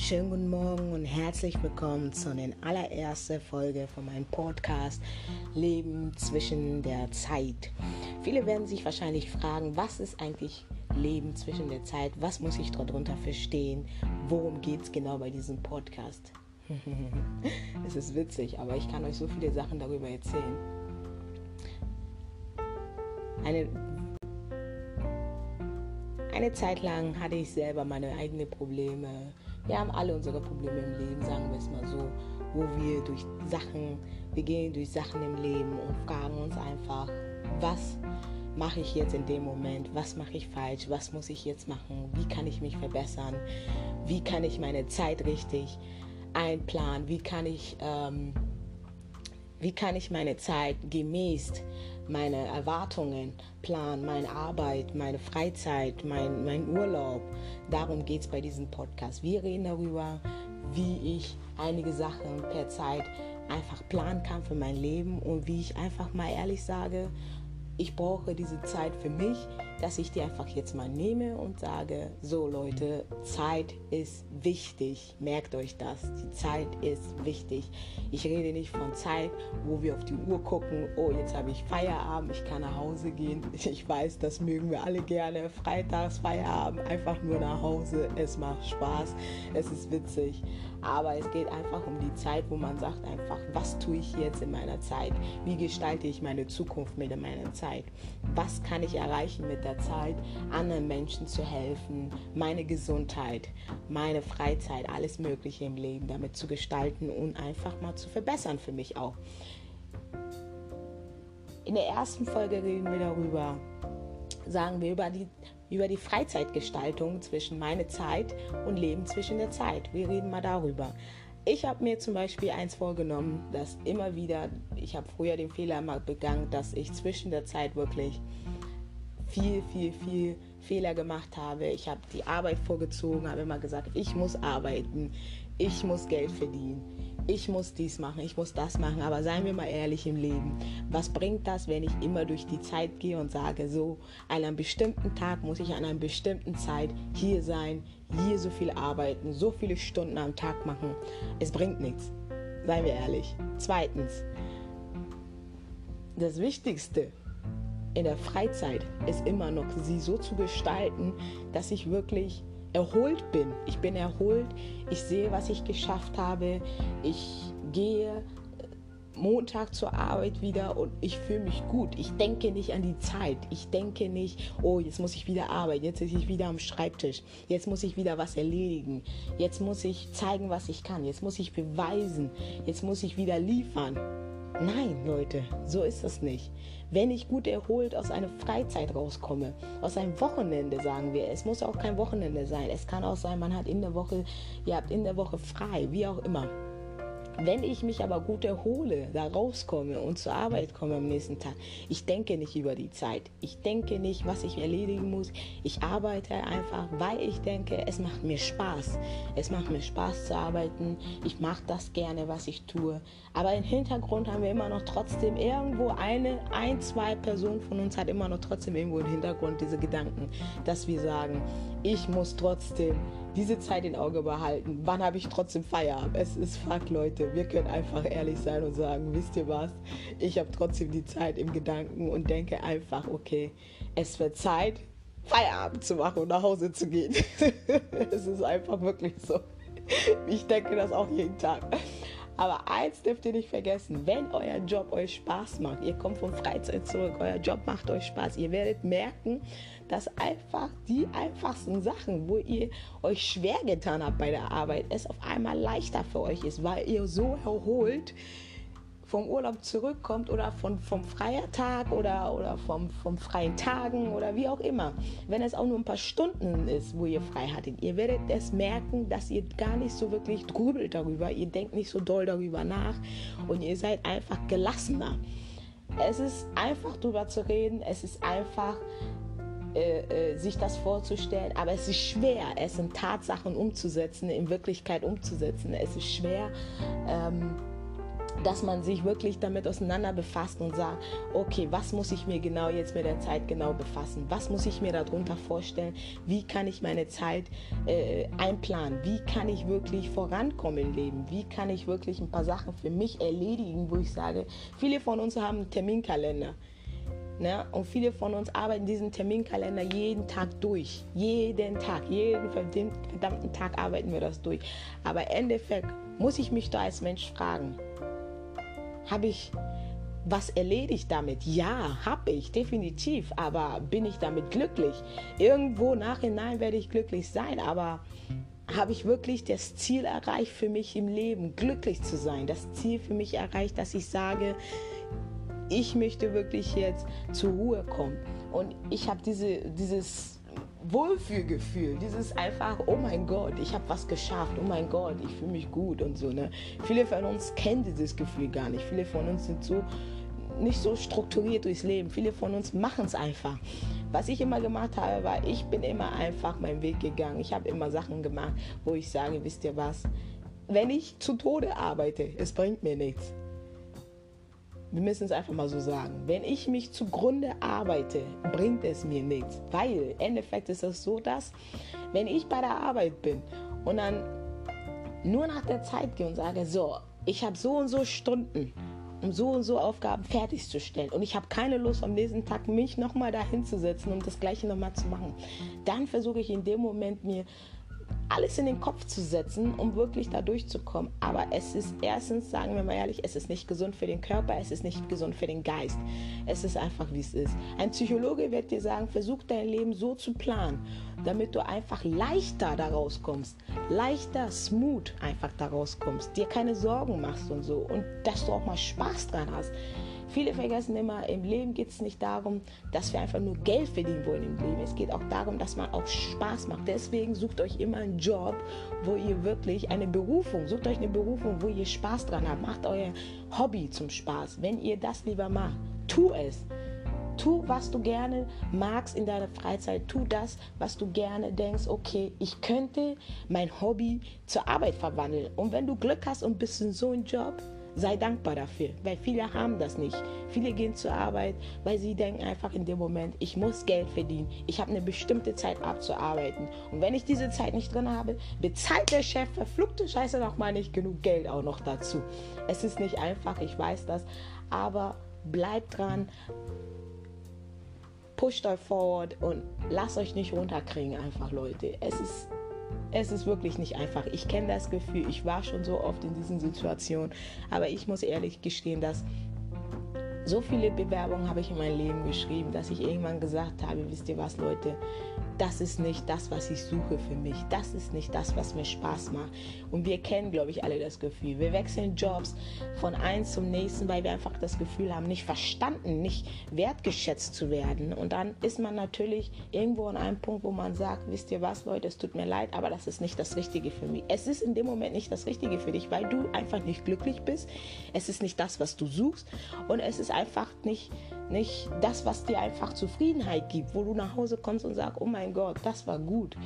Schönen guten Morgen und herzlich willkommen zu der allerersten Folge von meinem Podcast Leben zwischen der Zeit. Viele werden sich wahrscheinlich fragen, was ist eigentlich Leben zwischen der Zeit? Was muss ich darunter verstehen? Worum geht es genau bei diesem Podcast? es ist witzig, aber ich kann euch so viele Sachen darüber erzählen. Eine eine Zeit lang hatte ich selber meine eigenen Probleme, wir haben alle unsere Probleme im Leben, sagen wir es mal so, wo wir durch Sachen, wir gehen durch Sachen im Leben und fragen uns einfach, was mache ich jetzt in dem Moment, was mache ich falsch, was muss ich jetzt machen, wie kann ich mich verbessern, wie kann ich meine Zeit richtig einplanen, wie kann ich, ähm, wie kann ich meine Zeit gemäß meine Erwartungen planen, meine Arbeit, meine Freizeit, mein, mein Urlaub. Darum geht es bei diesem Podcast. Wir reden darüber, wie ich einige Sachen per Zeit einfach planen kann für mein Leben und wie ich einfach mal ehrlich sage, ich brauche diese Zeit für mich, dass ich die einfach jetzt mal nehme und sage, so Leute, Zeit ist wichtig. Merkt euch das. Die Zeit ist wichtig. Ich rede nicht von Zeit, wo wir auf die Uhr gucken, oh, jetzt habe ich Feierabend, ich kann nach Hause gehen. Ich weiß, das mögen wir alle gerne. Freitags Feierabend, einfach nur nach Hause. Es macht Spaß, es ist witzig. Aber es geht einfach um die Zeit, wo man sagt einfach, was tue ich jetzt in meiner Zeit? Wie gestalte ich meine Zukunft mit meiner Zeit? Was kann ich erreichen mit der Zeit, anderen Menschen zu helfen, meine Gesundheit, meine Freizeit, alles Mögliche im Leben damit zu gestalten und einfach mal zu verbessern für mich auch. In der ersten Folge reden wir darüber, sagen wir über die über die Freizeitgestaltung zwischen meine Zeit und Leben zwischen der Zeit. Wir reden mal darüber. Ich habe mir zum Beispiel eins vorgenommen, dass immer wieder, ich habe früher den Fehler mal begangen, dass ich zwischen der Zeit wirklich viel, viel, viel Fehler gemacht habe. Ich habe die Arbeit vorgezogen, habe immer gesagt, ich muss arbeiten, ich muss Geld verdienen ich muss dies machen, ich muss das machen. Aber seien wir mal ehrlich im Leben. Was bringt das, wenn ich immer durch die Zeit gehe und sage, so, an einem bestimmten Tag muss ich an einer bestimmten Zeit hier sein, hier so viel arbeiten, so viele Stunden am Tag machen. Es bringt nichts. Seien wir ehrlich. Zweitens, das Wichtigste in der Freizeit ist immer noch, sie so zu gestalten, dass ich wirklich erholt bin. Ich bin erholt, ich sehe, was ich geschafft habe, ich gehe äh, Montag zur Arbeit wieder und ich fühle mich gut. Ich denke nicht an die Zeit. Ich denke nicht, oh, jetzt muss ich wieder arbeiten, jetzt sitze ich wieder am Schreibtisch, jetzt muss ich wieder was erledigen, jetzt muss ich zeigen, was ich kann, jetzt muss ich beweisen, jetzt muss ich wieder liefern. Nein, Leute, so ist es nicht. Wenn ich gut erholt aus einer Freizeit rauskomme, aus einem Wochenende, sagen wir, es muss auch kein Wochenende sein. Es kann auch sein, man hat in der Woche, ihr habt in der Woche frei, wie auch immer. Wenn ich mich aber gut erhole, da rauskomme und zur Arbeit komme am nächsten Tag, ich denke nicht über die Zeit. Ich denke nicht, was ich erledigen muss. Ich arbeite einfach, weil ich denke, es macht mir Spaß. Es macht mir Spaß zu arbeiten. Ich mache das gerne, was ich tue. Aber im Hintergrund haben wir immer noch trotzdem irgendwo eine, ein, zwei Personen von uns hat immer noch trotzdem irgendwo im Hintergrund diese Gedanken, dass wir sagen, ich muss trotzdem diese Zeit in Auge behalten. Wann habe ich trotzdem Feierabend? Es ist Fakt, Leute. Wir können einfach ehrlich sein und sagen, wisst ihr was? Ich habe trotzdem die Zeit im Gedanken und denke einfach, okay, es wird Zeit, Feierabend zu machen und nach Hause zu gehen. es ist einfach wirklich so. Ich denke das auch jeden Tag. Aber eins dürft ihr nicht vergessen, wenn euer Job euch Spaß macht, ihr kommt von Freizeit zurück, euer Job macht euch Spaß, ihr werdet merken, dass einfach die einfachsten Sachen, wo ihr euch schwer getan habt bei der Arbeit, es auf einmal leichter für euch ist, weil ihr so erholt vom Urlaub zurückkommt oder von, vom freien Tag oder, oder vom, vom freien Tagen oder wie auch immer. Wenn es auch nur ein paar Stunden ist, wo ihr frei hattet, ihr werdet es merken, dass ihr gar nicht so wirklich grübelt darüber. Ihr denkt nicht so doll darüber nach und ihr seid einfach gelassener. Es ist einfach darüber zu reden, es ist einfach äh, äh, sich das vorzustellen, aber es ist schwer, es in Tatsachen umzusetzen, in Wirklichkeit umzusetzen. Es ist schwer, ähm, dass man sich wirklich damit auseinander befasst und sagt, okay, was muss ich mir genau jetzt mit der Zeit genau befassen? Was muss ich mir darunter vorstellen? Wie kann ich meine Zeit äh, einplanen? Wie kann ich wirklich vorankommen im Leben? Wie kann ich wirklich ein paar Sachen für mich erledigen, wo ich sage, viele von uns haben einen Terminkalender. Ne? Und viele von uns arbeiten diesen Terminkalender jeden Tag durch. Jeden Tag, jeden verdammten Tag arbeiten wir das durch. Aber im Endeffekt muss ich mich da als Mensch fragen, habe ich was erledigt damit? Ja, habe ich, definitiv. Aber bin ich damit glücklich? Irgendwo nachhinein werde ich glücklich sein, aber habe ich wirklich das Ziel erreicht für mich im Leben, glücklich zu sein? Das Ziel für mich erreicht, dass ich sage, ich möchte wirklich jetzt zur Ruhe kommen. Und ich habe diese, dieses Wohlfühlgefühl, dieses einfach, oh mein Gott, ich habe was geschafft, oh mein Gott, ich fühle mich gut und so. Ne? Viele von uns kennen dieses Gefühl gar nicht. Viele von uns sind so nicht so strukturiert durchs Leben. Viele von uns machen es einfach. Was ich immer gemacht habe, war, ich bin immer einfach meinen Weg gegangen. Ich habe immer Sachen gemacht, wo ich sage, wisst ihr was, wenn ich zu Tode arbeite, es bringt mir nichts. Wir müssen es einfach mal so sagen. Wenn ich mich zugrunde arbeite, bringt es mir nichts. Weil im Endeffekt ist es so, dass wenn ich bei der Arbeit bin und dann nur nach der Zeit gehe und sage, so, ich habe so und so Stunden, um so und so Aufgaben fertigzustellen und ich habe keine Lust am nächsten Tag mich nochmal dahin zu setzen und das gleiche nochmal zu machen, dann versuche ich in dem Moment mir alles in den Kopf zu setzen, um wirklich da durchzukommen. Aber es ist erstens, sagen wir mal ehrlich, es ist nicht gesund für den Körper, es ist nicht gesund für den Geist. Es ist einfach, wie es ist. Ein Psychologe wird dir sagen, versuch dein Leben so zu planen, damit du einfach leichter da rauskommst. Leichter, smooth einfach da rauskommst. Dir keine Sorgen machst und so. Und dass du auch mal Spaß dran hast. Viele vergessen immer, im Leben geht es nicht darum, dass wir einfach nur Geld verdienen wollen im Leben. Es geht auch darum, dass man auch Spaß macht. Deswegen sucht euch immer einen Job, wo ihr wirklich eine Berufung, sucht euch eine Berufung, wo ihr Spaß dran habt. Macht euer Hobby zum Spaß. Wenn ihr das lieber macht, tu es. Tu, was du gerne magst in deiner Freizeit. Tu das, was du gerne denkst, okay, ich könnte mein Hobby zur Arbeit verwandeln. Und wenn du Glück hast und bist in so einem Job, Sei dankbar dafür, weil viele haben das nicht. Viele gehen zur Arbeit, weil sie denken einfach in dem Moment, ich muss Geld verdienen. Ich habe eine bestimmte Zeit abzuarbeiten. Und wenn ich diese Zeit nicht drin habe, bezahlt der Chef verfluchte Scheiße nochmal nicht genug Geld auch noch dazu. Es ist nicht einfach, ich weiß das, aber bleibt dran, pusht euch forward und lasst euch nicht runterkriegen, einfach Leute. Es ist es ist wirklich nicht einfach. Ich kenne das Gefühl, ich war schon so oft in diesen Situationen, aber ich muss ehrlich gestehen, dass so viele Bewerbungen habe ich in meinem Leben geschrieben, dass ich irgendwann gesagt habe, wisst ihr was, Leute, das ist nicht das, was ich suche für mich. Das ist nicht das, was mir Spaß macht. Und wir kennen, glaube ich, alle das Gefühl. Wir wechseln Jobs von eins zum nächsten, weil wir einfach das Gefühl haben, nicht verstanden, nicht wertgeschätzt zu werden. Und dann ist man natürlich irgendwo an einem Punkt, wo man sagt, wisst ihr was, Leute, es tut mir leid, aber das ist nicht das Richtige für mich. Es ist in dem Moment nicht das Richtige für dich, weil du einfach nicht glücklich bist. Es ist nicht das, was du suchst. Und es ist einfach nicht nicht das, was dir einfach Zufriedenheit gibt, wo du nach Hause kommst und sagst, oh mein Gott, das war gut.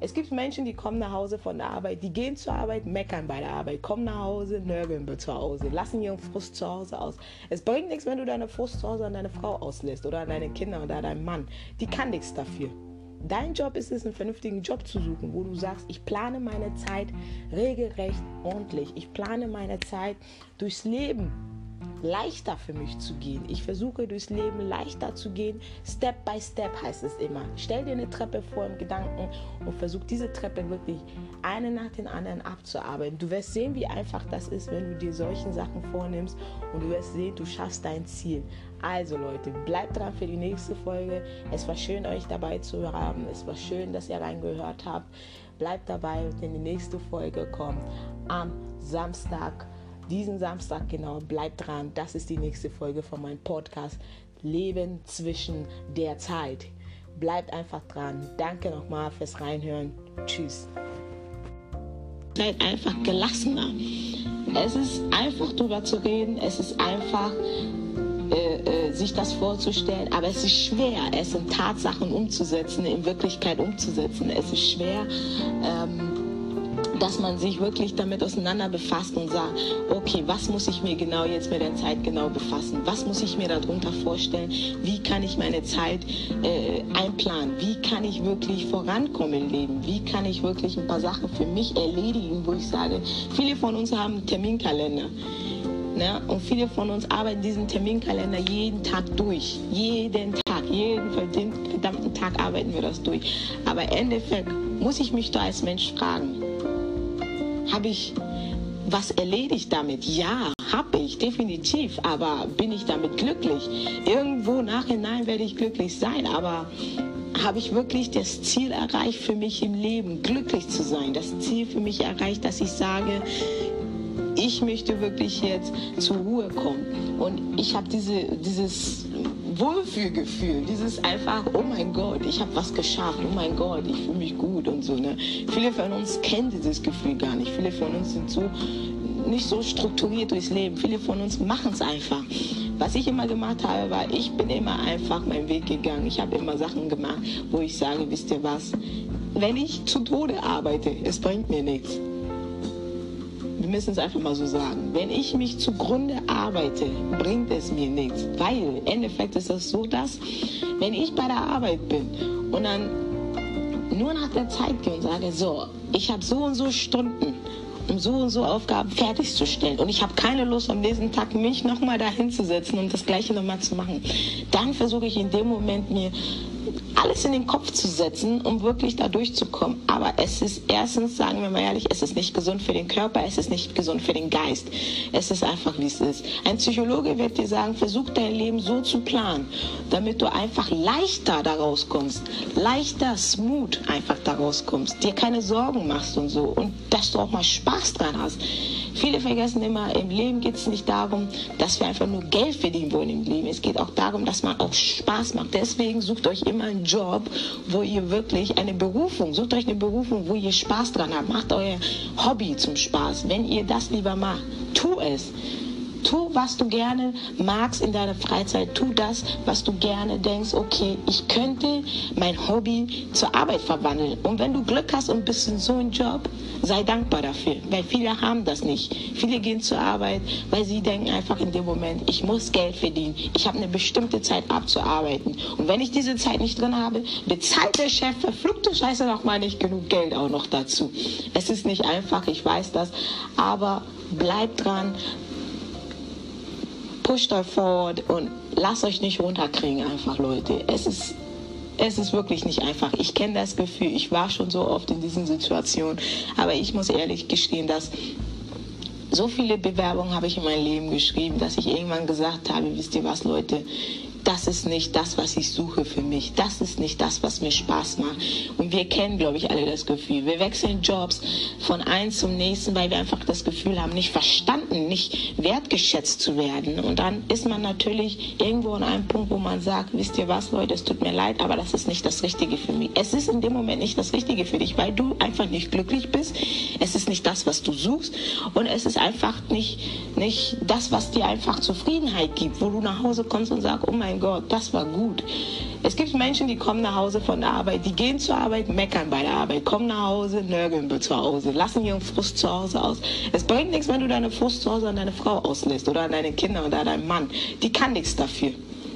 Es gibt Menschen, die kommen nach Hause von der Arbeit, die gehen zur Arbeit, meckern bei der Arbeit, kommen nach Hause, nörgeln zu Hause, lassen ihren Frust zu Hause aus. Es bringt nichts, wenn du deine Frust zu Hause an deine Frau auslässt oder an deine Kinder oder an deinen Mann. Die kann nichts dafür. Dein Job ist es, einen vernünftigen Job zu suchen, wo du sagst, ich plane meine Zeit regelrecht ordentlich. Ich plane meine Zeit durchs Leben leichter für mich zu gehen. Ich versuche durchs Leben leichter zu gehen. Step by Step heißt es immer. Stell dir eine Treppe vor im Gedanken und versuch diese Treppe wirklich eine nach den anderen abzuarbeiten. Du wirst sehen, wie einfach das ist, wenn du dir solchen Sachen vornimmst und du wirst sehen, du schaffst dein Ziel. Also Leute, bleibt dran für die nächste Folge. Es war schön, euch dabei zu haben. Es war schön, dass ihr reingehört habt. Bleibt dabei, denn die nächste Folge kommt am Samstag diesen Samstag genau. Bleibt dran. Das ist die nächste Folge von meinem Podcast Leben zwischen der Zeit. Bleibt einfach dran. Danke nochmal fürs Reinhören. Tschüss. Seid einfach gelassener. Es ist einfach drüber zu reden. Es ist einfach äh, äh, sich das vorzustellen, aber es ist schwer, es in Tatsachen umzusetzen, in Wirklichkeit umzusetzen. Es ist schwer. Ähm, dass man sich wirklich damit auseinander befasst und sagt, okay, was muss ich mir genau jetzt mit der Zeit genau befassen? Was muss ich mir darunter vorstellen? Wie kann ich meine Zeit äh, einplanen? Wie kann ich wirklich vorankommen im Leben? Wie kann ich wirklich ein paar Sachen für mich erledigen, wo ich sage, viele von uns haben einen Terminkalender. Ne? Und viele von uns arbeiten diesen Terminkalender jeden Tag durch. Jeden Tag, jeden verdammten Tag arbeiten wir das durch. Aber im Endeffekt muss ich mich da als Mensch fragen, habe ich was erledigt damit? Ja, habe ich, definitiv. Aber bin ich damit glücklich? Irgendwo nachhinein werde ich glücklich sein, aber habe ich wirklich das Ziel erreicht für mich im Leben, glücklich zu sein. Das Ziel für mich erreicht, dass ich sage, ich möchte wirklich jetzt zur Ruhe kommen. Und ich habe diese, dieses Wohlfühlgefühl, dieses einfach, oh mein Gott, ich habe was geschafft, oh mein Gott, ich fühle mich gut und so. Ne? Viele von uns kennen dieses Gefühl gar nicht. Viele von uns sind so nicht so strukturiert durchs Leben. Viele von uns machen es einfach. Was ich immer gemacht habe, war, ich bin immer einfach meinen Weg gegangen. Ich habe immer Sachen gemacht, wo ich sage, wisst ihr was, wenn ich zu Tode arbeite, es bringt mir nichts wir müssen es einfach mal so sagen. Wenn ich mich zugrunde arbeite, bringt es mir nichts. Weil im Endeffekt ist es so, dass wenn ich bei der Arbeit bin und dann nur nach der Zeit gehe und sage, so, ich habe so und so Stunden, um so und so Aufgaben fertigzustellen. Und ich habe keine Lust, am nächsten Tag mich nochmal dahin zu setzen und das Gleiche nochmal zu machen. Dann versuche ich in dem Moment mir alles in den Kopf zu setzen, um wirklich da durchzukommen. Aber es ist erstens, sagen wir mal ehrlich, es ist nicht gesund für den Körper, es ist nicht gesund für den Geist. Es ist einfach, wie es ist. Ein Psychologe wird dir sagen, versuch dein Leben so zu planen, damit du einfach leichter daraus kommst. Leichter, smooth einfach daraus kommst. Dir keine Sorgen machst und so. Und dass du auch mal Spaß dran hast. Viele vergessen immer, im Leben geht es nicht darum, dass wir einfach nur Geld verdienen wollen im Leben. Es geht auch darum, dass man auch Spaß macht. Deswegen sucht euch immer einen Job, wo ihr wirklich eine Berufung, sucht euch eine Berufung, wo ihr Spaß dran habt. Macht euer Hobby zum Spaß. Wenn ihr das lieber macht, tu es. Tu, was du gerne magst in deiner Freizeit. Tu das, was du gerne denkst, okay, ich könnte mein Hobby zur Arbeit verwandeln. Und wenn du Glück hast und bist in so einem Job, sei dankbar dafür. Weil viele haben das nicht. Viele gehen zur Arbeit, weil sie denken einfach in dem Moment, ich muss Geld verdienen. Ich habe eine bestimmte Zeit abzuarbeiten. Und wenn ich diese Zeit nicht drin habe, bezahlt der Chef verfluchte Scheiße nochmal nicht genug Geld auch noch dazu. Es ist nicht einfach, ich weiß das. Aber bleib dran, pusht euch forward und lasst euch nicht runterkriegen, einfach Leute. Es ist, es ist wirklich nicht einfach. Ich kenne das Gefühl, ich war schon so oft in diesen Situationen, aber ich muss ehrlich gestehen, dass so viele Bewerbungen habe ich in mein Leben geschrieben, dass ich irgendwann gesagt habe, wisst ihr was, Leute, das ist nicht das, was ich suche für mich. Das ist nicht das, was mir Spaß macht. Und wir kennen, glaube ich, alle das Gefühl. Wir wechseln Jobs von eins zum nächsten, weil wir einfach das Gefühl haben, nicht verstanden, nicht wertgeschätzt zu werden. Und dann ist man natürlich irgendwo an einem Punkt, wo man sagt, wisst ihr was, Leute, es tut mir leid, aber das ist nicht das Richtige für mich. Es ist in dem Moment nicht das Richtige für dich, weil du einfach nicht glücklich bist. Es ist nicht das, was du suchst. Und es ist einfach nicht, nicht das, was dir einfach Zufriedenheit gibt, wo du nach Hause kommst und sagst, oh mein mein Gott, das war gut. Es gibt Menschen, die kommen nach Hause von der Arbeit, die gehen zur Arbeit, meckern bei der Arbeit, kommen nach Hause, nörgeln zu Hause, lassen ihren Frust zu Hause aus. Es bringt nichts, wenn du deine Frust zu Hause an deine Frau auslässt oder an deine Kinder oder an deinen Mann. Die kann nichts dafür.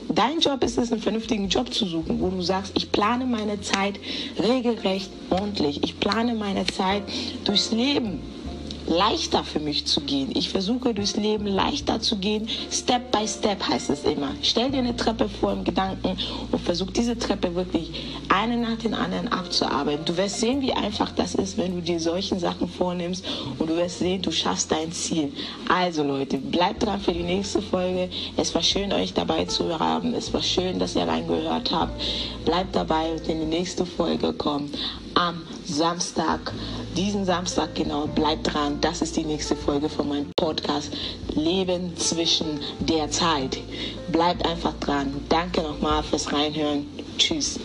Dein Job ist es, einen vernünftigen Job zu suchen, wo du sagst, ich plane meine Zeit regelrecht ordentlich. Ich plane meine Zeit durchs Leben leichter für mich zu gehen. Ich versuche durchs Leben leichter zu gehen. Step by Step heißt es immer. Stell dir eine Treppe vor im Gedanken und versuch diese Treppe wirklich eine nach den anderen abzuarbeiten. Du wirst sehen, wie einfach das ist, wenn du dir solchen Sachen vornimmst und du wirst sehen, du schaffst dein Ziel. Also Leute, bleibt dran für die nächste Folge. Es war schön, euch dabei zu haben. Es war schön, dass ihr reingehört habt. Bleibt dabei, wenn die nächste Folge kommt am Samstag diesen Samstag genau. Bleibt dran. Das ist die nächste Folge von meinem Podcast Leben zwischen der Zeit. Bleibt einfach dran. Danke nochmal fürs Reinhören. Tschüss.